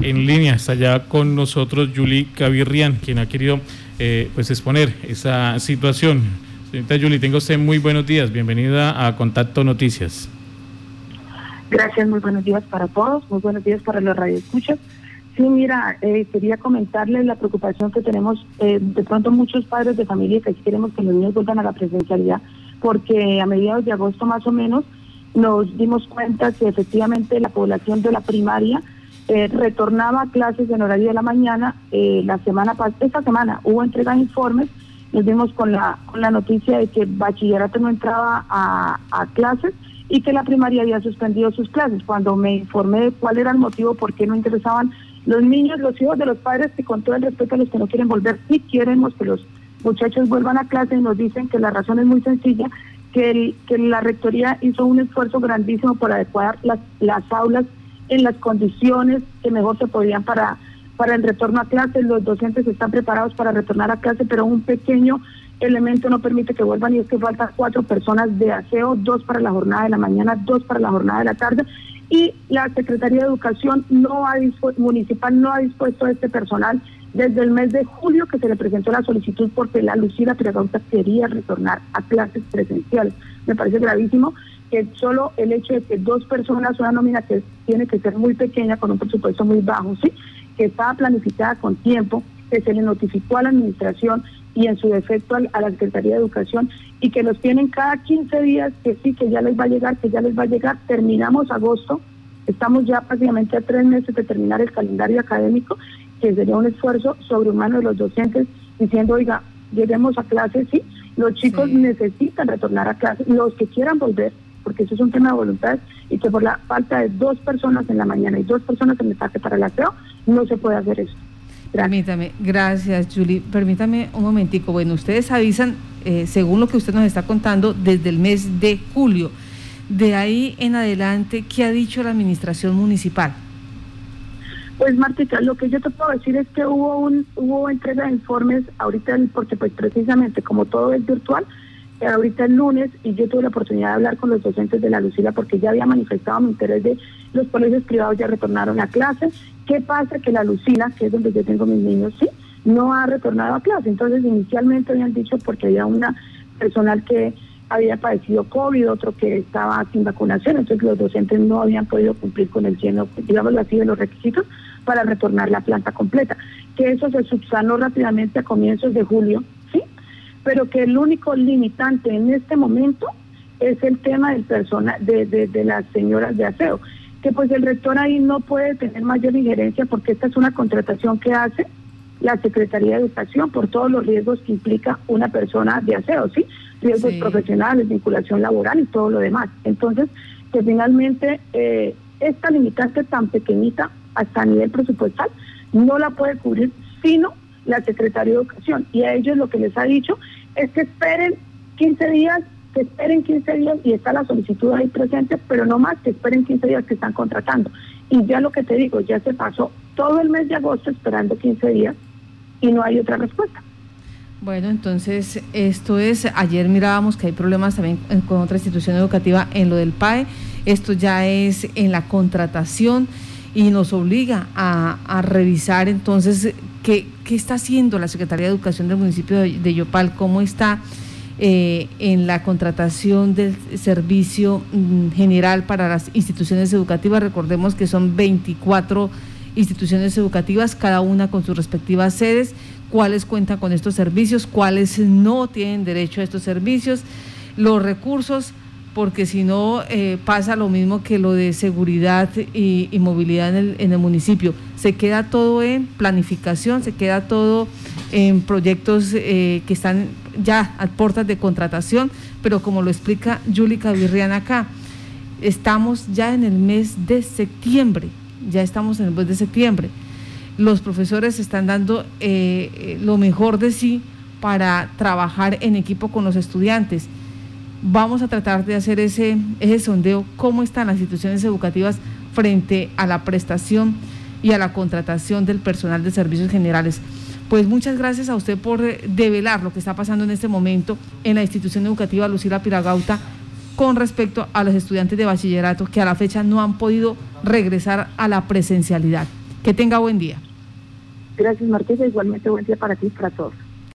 en línea. Está ya con nosotros Julie Cavirrián, quien ha querido eh, pues exponer esa situación. Señorita Julie, tenga usted muy buenos días. Bienvenida a Contacto Noticias. Gracias, muy buenos días para todos, muy buenos días para los radioescuchas. Sí, mira, eh, quería comentarles la preocupación que tenemos eh, de pronto muchos padres de familia que queremos que los niños vuelvan a la presencialidad, porque a mediados de agosto más o menos nos dimos cuenta que efectivamente la población de la primaria eh, retornaba a clases en horario de la mañana. Eh, la semana esta semana hubo entrega de informes. Nos dimos con la, con la noticia de que bachillerato no entraba a, a clases y que la primaria había suspendido sus clases. Cuando me informé de cuál era el motivo, por qué no interesaban los niños, los hijos de los padres, que con todo el respeto a los que no quieren volver, sí queremos que los muchachos vuelvan a clase y nos dicen que la razón es muy sencilla, que, que la rectoría hizo un esfuerzo grandísimo por adecuar las, las aulas en las condiciones que mejor se podían para, para el retorno a clase. Los docentes están preparados para retornar a clase, pero un pequeño elemento no permite que vuelvan y es que faltan cuatro personas de aseo, dos para la jornada de la mañana, dos para la jornada de la tarde y la Secretaría de Educación no ha municipal no ha dispuesto a este personal desde el mes de julio que se le presentó la solicitud porque la Lucila Piragauta quería retornar a clases presenciales. Me parece gravísimo que solo el hecho de que dos personas, una nómina que tiene que ser muy pequeña, con un presupuesto muy bajo, sí, que estaba planificada con tiempo, que se le notificó a la administración y en su defecto a la Secretaría de Educación y que los tienen cada 15 días, que sí, que ya les va a llegar, que ya les va a llegar. Terminamos agosto, estamos ya prácticamente a tres meses de terminar el calendario académico que sería un esfuerzo sobrehumano de los docentes diciendo, oiga, lleguemos a clase, sí, los chicos necesitan retornar a clase, los que quieran volver, porque eso es un tema de voluntad, y que por la falta de dos personas en la mañana y dos personas en el parque para el aseo, no se puede hacer eso. Permítame, gracias Julie. Permítame un momentico. Bueno, ustedes avisan, eh, según lo que usted nos está contando, desde el mes de julio. De ahí en adelante, ¿qué ha dicho la administración municipal? Pues Martica, lo que yo te puedo decir es que hubo un hubo entrega de informes ahorita porque pues precisamente como todo es virtual, ahorita el lunes y yo tuve la oportunidad de hablar con los docentes de la Lucila porque ya había manifestado mi interés de los colegios privados ya retornaron a clase. ¿Qué pasa? Que la Lucila, que es donde yo tengo mis niños, sí, no ha retornado a clase. Entonces inicialmente habían dicho porque había una personal que había padecido COVID, otro que estaba sin vacunación, entonces los docentes no habían podido cumplir con el lleno, digamos así, de los requisitos para retornar la planta completa. Que eso se subsanó rápidamente a comienzos de julio. Pero que el único limitante en este momento es el tema del persona, de, de, de las señoras de aseo, que pues el rector ahí no puede tener mayor injerencia porque esta es una contratación que hace la Secretaría de Educación por todos los riesgos que implica una persona de aseo, ¿sí? Riesgos profesionales, vinculación laboral y todo lo demás. Entonces, que finalmente eh, esta limitante tan pequeñita hasta a nivel presupuestal no la puede cubrir sino la Secretaría de Educación. Y a ellos lo que les ha dicho es que esperen 15 días, que esperen 15 días y está la solicitud ahí presente, pero no más que esperen 15 días que están contratando. Y ya lo que te digo, ya se pasó todo el mes de agosto esperando 15 días y no hay otra respuesta. Bueno, entonces esto es, ayer mirábamos que hay problemas también con otra institución educativa en lo del PAE, esto ya es en la contratación y nos obliga a, revisar entonces qué, está haciendo la Secretaría de Educación del municipio de, Yopal, cómo está eh, en la contratación del servicio mm, general para las instituciones educativas. Recordemos que son 24 instituciones educativas, cada una con sus respectivas sedes, cuáles cuentan con estos servicios, cuáles no tienen derecho a estos servicios, los recursos, porque si no eh, pasa lo mismo que lo de seguridad y, movilidad en el, en el, municipio. Se queda todo en planificación, se queda todo en proyectos eh, que están ya a puertas de contratación, pero como lo explica Julie Cavirrian acá, estamos ya en el mes de septiembre ya estamos en el mes de septiembre. Los profesores están dando eh, lo mejor de sí para trabajar en equipo con los estudiantes. Vamos a tratar de hacer ese, ese sondeo, cómo están las instituciones educativas frente a la prestación y a la contratación del personal de servicios generales. Pues muchas gracias a usted por eh, develar lo que está pasando en este momento en la institución educativa Lucila Piragauta con respecto a los estudiantes de bachillerato que a la fecha no han podido regresar a la presencialidad. Que tenga buen día. Gracias, Marquesa. Igualmente buen día para ti y para todos.